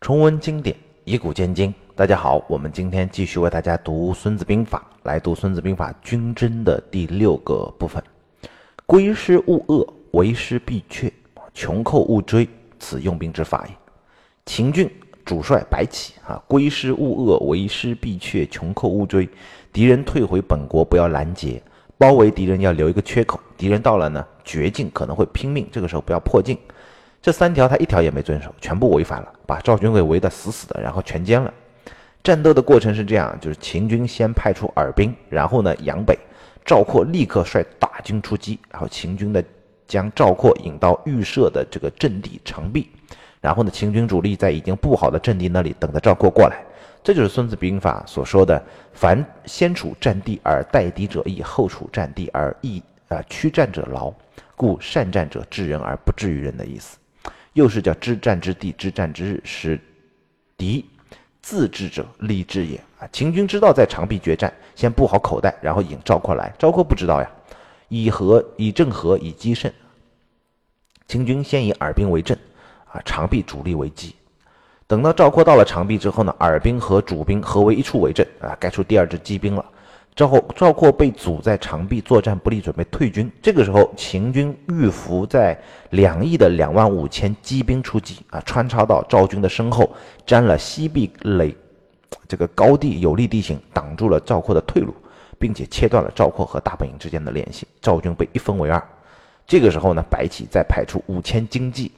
重温经典，以古鉴今。大家好，我们今天继续为大家读《孙子兵法》，来读《孙子兵法·军争》的第六个部分：归师勿遏，为师必却，穷寇勿追，此用兵之法也。秦军主帅白起啊，归师勿遏，为师必却，穷寇勿追。敌人退回本国，不要拦截；包围敌人要留一个缺口。敌人到了呢，绝境可能会拼命，这个时候不要破境。这三条他一条也没遵守，全部违反了，把赵军给围得死死的，然后全歼了。战斗的过程是这样，就是秦军先派出耳兵，然后呢佯北，赵括立刻率大军出击，然后秦军呢将赵括引到预设的这个阵地长壁，然后呢秦军主力在已经布好的阵地那里等着赵括过来。这就是《孙子兵法》所说的“凡先处战地而待敌者易，后处战地而易啊驱战者劳，故善战者治人而不治于人”的意思。又是叫知战之地，知战之日，使敌自治者利之也啊！秦军知道在长壁决战，先布好口袋，然后引赵括来。赵括不知道呀，以和以正和以击胜。秦军先以耳兵为阵，啊，长壁主力为基。等到赵括到了长壁之后呢，耳兵和主兵合为一处为阵，啊，该出第二支机兵了。赵后赵括被阻在长壁作战不利，准备退军。这个时候，秦军御伏在两翼的两万五千机兵出击啊，穿插到赵军的身后，占了西壁垒这个高地有利地形，挡住了赵括的退路，并且切断了赵括和大本营之间的联系。赵军被一分为二。这个时候呢，白起再派出五千精骑，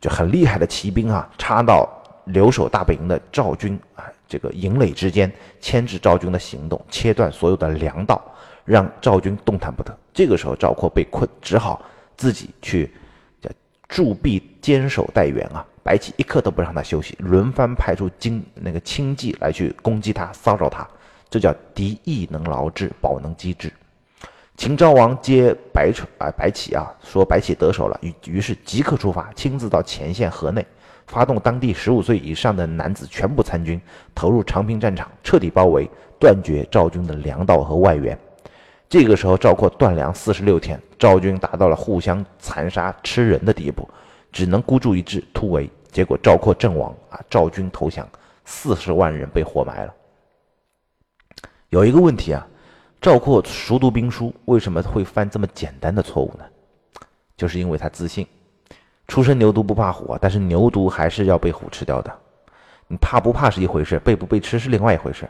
就很厉害的骑兵啊，插到留守大本营的赵军啊。这个营垒之间牵制赵军的行动，切断所有的粮道，让赵军动弹不得。这个时候，赵括被困，只好自己去叫驻壁坚守待援啊。白起一刻都不让他休息，轮番派出精那个轻骑来去攻击他，骚扰他。这叫敌意能劳之，保能击之。秦昭王接白啊白起啊，说白起得手了，于于是即刻出发，亲自到前线河内。发动当地十五岁以上的男子全部参军，投入长平战场，彻底包围，断绝赵军的粮道和外援。这个时候，赵括断粮四十六天，赵军达到了互相残杀、吃人的地步，只能孤注一掷突围。结果赵括阵亡啊，赵军投降，四十万人被活埋了。有一个问题啊，赵括熟读兵书，为什么会犯这么简单的错误呢？就是因为他自信。初生牛犊不怕虎啊，但是牛犊还是要被虎吃掉的。你怕不怕是一回事，被不被吃是另外一回事。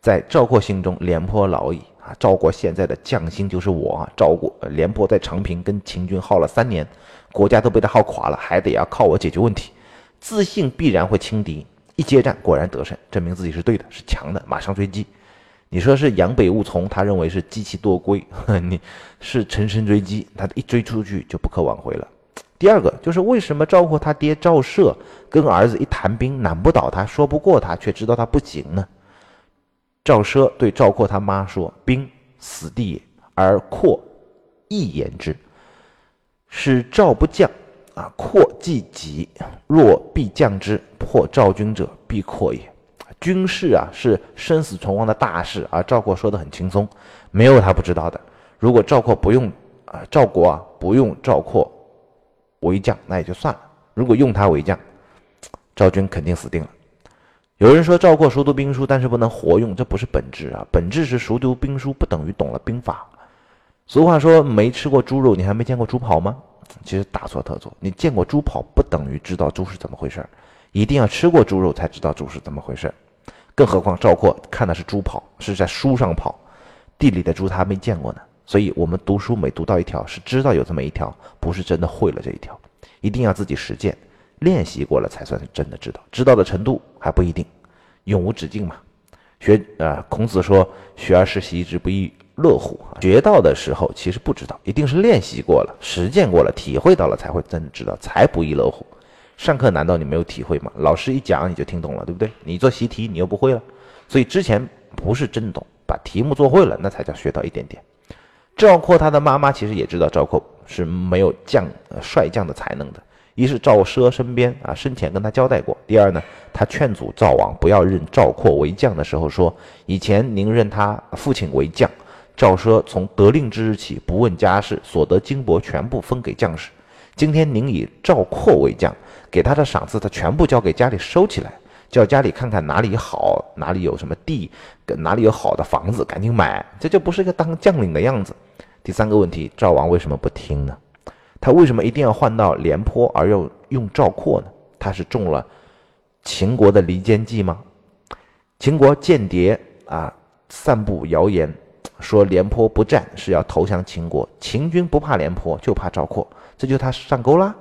在赵括心中，廉颇老矣啊！赵国现在的将星就是我！赵国廉颇在长平跟秦军耗了三年，国家都被他耗垮了，还得要靠我解决问题。自信必然会轻敌，一接战果然得胜，证明自己是对的，是强的，马上追击。你说是扬北务从，他认为是机器多归，你是乘胜追击，他一追出去就不可挽回了。第二个就是为什么赵括他爹赵奢跟儿子一谈兵难不倒他，说不过他，却知道他不行呢？赵奢对赵括他妈说：“兵死地也，而括亦言之，使赵不将啊，括既急，若必将之，破赵军者必括也。军事啊是生死存亡的大事，而赵括说的很轻松，没有他不知道的。如果赵括不用啊，赵国啊不用赵括。”为将那也就算了，如果用他为将，赵军肯定死定了。有人说赵括熟读兵书，但是不能活用，这不是本质啊！本质是熟读兵书不等于懂了兵法。俗话说没吃过猪肉，你还没见过猪跑吗？其实大错特错，你见过猪跑不等于知道猪是怎么回事一定要吃过猪肉才知道猪是怎么回事更何况赵括看的是猪跑，是在书上跑，地里的猪他还没见过呢。所以，我们读书每读到一条，是知道有这么一条，不是真的会了这一条，一定要自己实践、练习过了，才算是真的知道。知道的程度还不一定，永无止境嘛。学啊，孔子说：“学而时习之，不亦乐乎？”学到的时候其实不知道，一定是练习过了、实践过了、体会到了，才会真的知道，才不亦乐乎。上课难道你没有体会吗？老师一讲你就听懂了，对不对？你做习题你又不会了，所以之前不是真懂，把题目做会了，那才叫学到一点点。赵括他的妈妈其实也知道赵括是没有将帅将的才能的。一是赵奢身边啊生前跟他交代过，第二呢，他劝阻赵王不要认赵括为将的时候说：以前您认他父亲为将，赵奢从得令之日起不问家事，所得金帛全部分给将士。今天您以赵括为将，给他的赏赐他全部交给家里收起来，叫家里看看哪里好，哪里有什么地，哪里有好的房子，赶紧买，这就不是一个当将领的样子。第三个问题，赵王为什么不听呢？他为什么一定要换到廉颇而又用赵括呢？他是中了秦国的离间计吗？秦国间谍啊，散布谣言。说廉颇不战是要投降秦国，秦军不怕廉颇，就怕赵括，这就他上钩啦。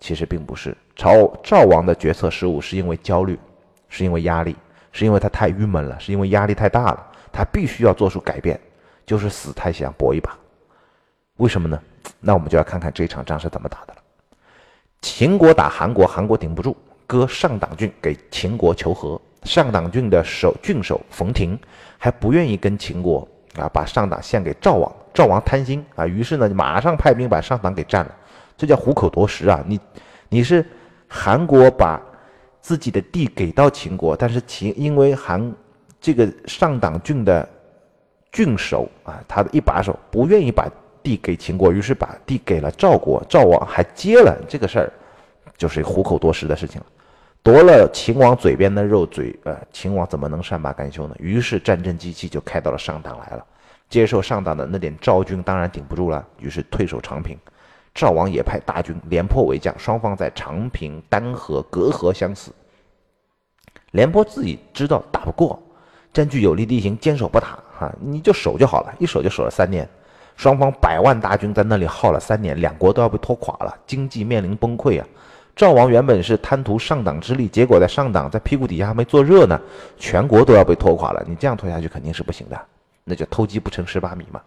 其实并不是，赵赵王的决策失误是因为焦虑，是因为压力，是因为他太郁闷了，是因为压力太大了，他必须要做出改变，就是死太想搏一把。为什么呢？那我们就要看看这场仗是怎么打的了。秦国打韩国，韩国顶不住，割上党郡给秦国求和。上党郡的守郡守冯亭还不愿意跟秦国。啊，把上党献给赵王，赵王贪心啊，于是呢，马上派兵把上党给占了，这叫虎口夺食啊！你，你是韩国把自己的地给到秦国，但是秦因为韩这个上党郡的郡守啊，他的一把手不愿意把地给秦国，于是把地给了赵国，赵王还接了这个事儿，就是虎口夺食的事情了。夺了秦王嘴边的肉，嘴呃，秦王怎么能善罢甘休呢？于是战争机器就开到了上党来了，接受上党的那点赵军当然顶不住了，于是退守长平。赵王也派大军廉颇为将，双方在长平、丹河隔河相死。廉颇自己知道打不过，占据有利地形，坚守不打，哈，你就守就好了，一守就守了三年。双方百万大军在那里耗了三年，两国都要被拖垮了，经济面临崩溃啊。赵王原本是贪图上党之利，结果在上党在屁股底下还没坐热呢，全国都要被拖垮了。你这样拖下去肯定是不行的，那就偷鸡不成蚀把米嘛。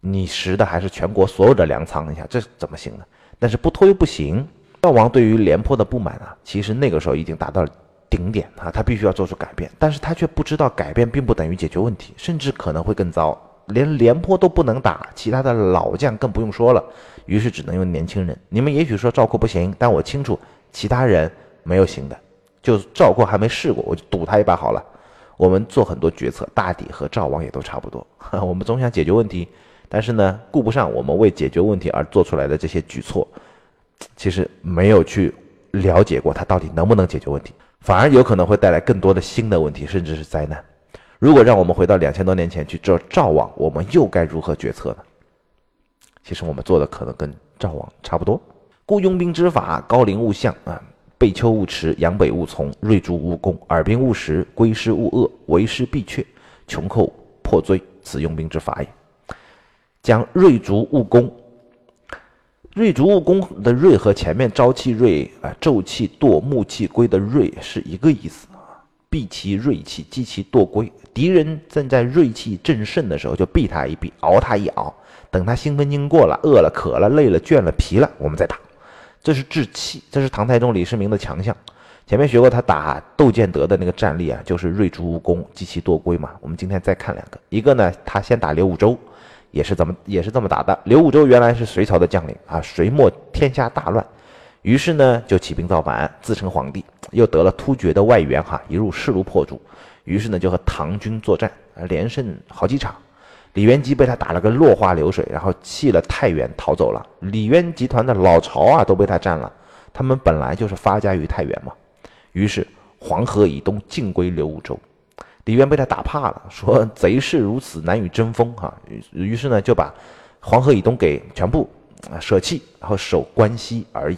你食的还是全国所有的粮仓，你想这怎么行呢？但是不拖又不行。赵王对于廉颇的不满啊，其实那个时候已经达到了顶点啊，他必须要做出改变，但是他却不知道改变并不等于解决问题，甚至可能会更糟。连廉颇都不能打，其他的老将更不用说了。于是只能用年轻人。你们也许说赵括不行，但我清楚其他人没有行的。就赵括还没试过，我就赌他一把好了。我们做很多决策，大抵和赵王也都差不多。我们总想解决问题，但是呢，顾不上我们为解决问题而做出来的这些举措，其实没有去了解过他到底能不能解决问题，反而有可能会带来更多的新的问题，甚至是灾难。如果让我们回到两千多年前去做赵王，我们又该如何决策呢？其实我们做的可能跟赵王差不多。故用兵之法：高陵勿向啊，背丘勿驰，阳北勿从，锐卒勿攻，耳兵勿食，归师勿遏，为师必却，穷寇破追，此用兵之法也。将锐卒勿攻，锐卒勿攻的锐和前面朝气锐啊，昼气堕，暮气归的锐是一个意思啊。避其锐气，击其惰归。敌人正在锐气正盛的时候，就避他一避，熬他一熬。等他兴奋劲过了，饿了、渴了、累了、倦了、疲了，我们再打。这是治气，这是唐太宗李世民的强项。前面学过他打窦建德的那个战例啊，就是锐卒无功，击其惰归嘛。我们今天再看两个，一个呢，他先打刘武周，也是怎么也是这么打的。刘武周原来是隋朝的将领啊，隋末天下大乱。于是呢，就起兵造反，自称皇帝，又得了突厥的外援，哈，一路势如破竹。于是呢，就和唐军作战，连胜好几场。李元吉被他打了个落花流水，然后弃了太原逃走了。李渊集团的老巢啊，都被他占了。他们本来就是发家于太原嘛。于是黄河以东尽归刘武周。李渊被他打怕了，说贼势如此，难与争锋，哈。于是呢，就把黄河以东给全部啊舍弃，然后守关西而已。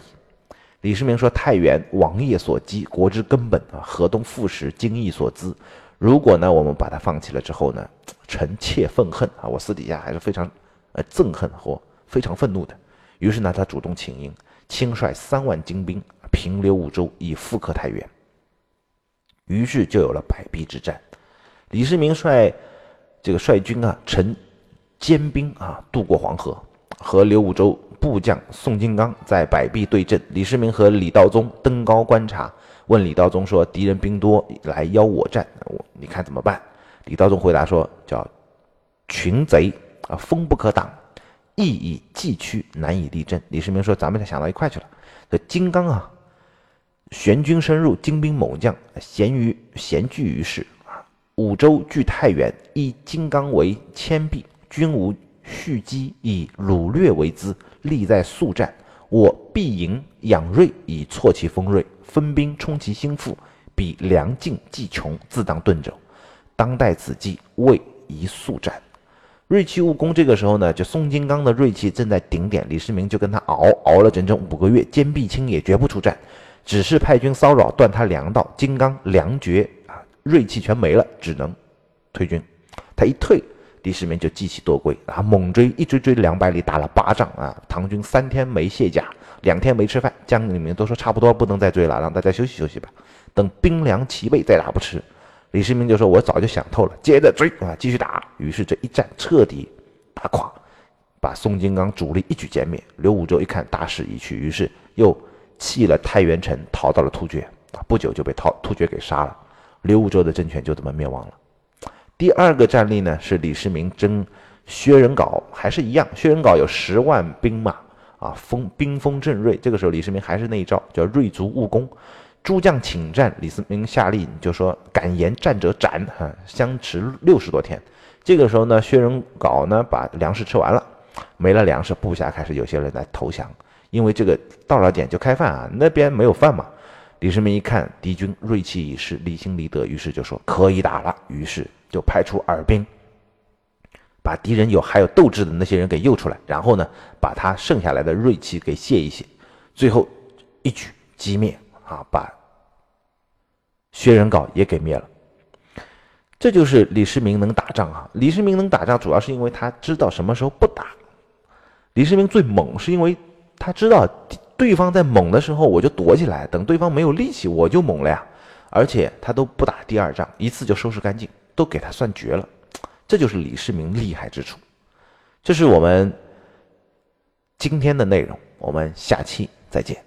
李世民说：“太原王业所基，国之根本啊，河东副食，精益所资。如果呢，我们把它放弃了之后呢，臣妾愤恨啊！我私底下还是非常呃憎恨或非常愤怒的。于是呢，他主动请缨，亲率三万精兵平刘武周，以复克太原。于是就有了百壁之战。李世民率这个率军啊，乘坚兵啊，渡过黄河，和刘武周。”部将宋金刚在摆壁对阵，李世民和李道宗登高观察，问李道宗说：“敌人兵多，来邀我战，我你看怎么办？”李道宗回答说：“叫群贼啊，风不可挡，意以计趋，难以立阵。”李世民说：“咱们想到一块去了。这金刚啊，玄军深入，精兵猛将，咸于咸聚于市。五州聚太原，以金刚为牵臂，军无蓄积，以掳掠为资。”力在速战，我必营养锐以挫其锋锐，分兵冲其心腹，彼粮尽计穷，自当遁走。当代子计，未宜速战。锐气务工这个时候呢，就宋金刚的锐气正在顶点，李世民就跟他熬，熬了整整五个月，坚壁清野，绝不出战，只是派军骚扰，断他粮道。金刚粮绝，锐气全没了，只能退军。他一退，李世民就记起多归啊，猛追，一追追两百里，打了八仗啊。唐军三天没卸甲，两天没吃饭，将领们都说差不多不能再追了，让大家休息休息吧，等兵粮齐备再打不迟。李世民就说：“我早就想透了，接着追啊，继续打。”于是这一战彻底打垮，把宋金刚主力一举歼灭。刘武周一看大势已去，于是又弃了太原城，逃到了突厥啊。不久就被逃突厥给杀了，刘武周的政权就这么灭亡了。第二个战例呢，是李世民征薛仁杲，还是一样，薛仁杲有十万兵马啊，锋兵锋正锐。这个时候李世民还是那一招，叫锐卒务工。诸将请战，李世民下令就说：“敢言战者斩！”哈，相持六十多天。这个时候呢，薛仁杲呢把粮食吃完了，没了粮食，部下开始有些人来投降，因为这个到了点就开饭啊，那边没有饭嘛。李世民一看敌军锐气已逝，离心离德，于是就说可以打了，于是就派出耳兵，把敌人有还有斗志的那些人给诱出来，然后呢，把他剩下来的锐气给泄一泄，最后一举击灭啊，把。薛仁杲也给灭了，这就是李世民能打仗啊！李世民能打仗，主要是因为他知道什么时候不打。李世民最猛，是因为他知道对方在猛的时候，我就躲起来，等对方没有力气，我就猛了呀。而且他都不打第二仗，一次就收拾干净，都给他算绝了。这就是李世民厉害之处。这是我们今天的内容，我们下期再见。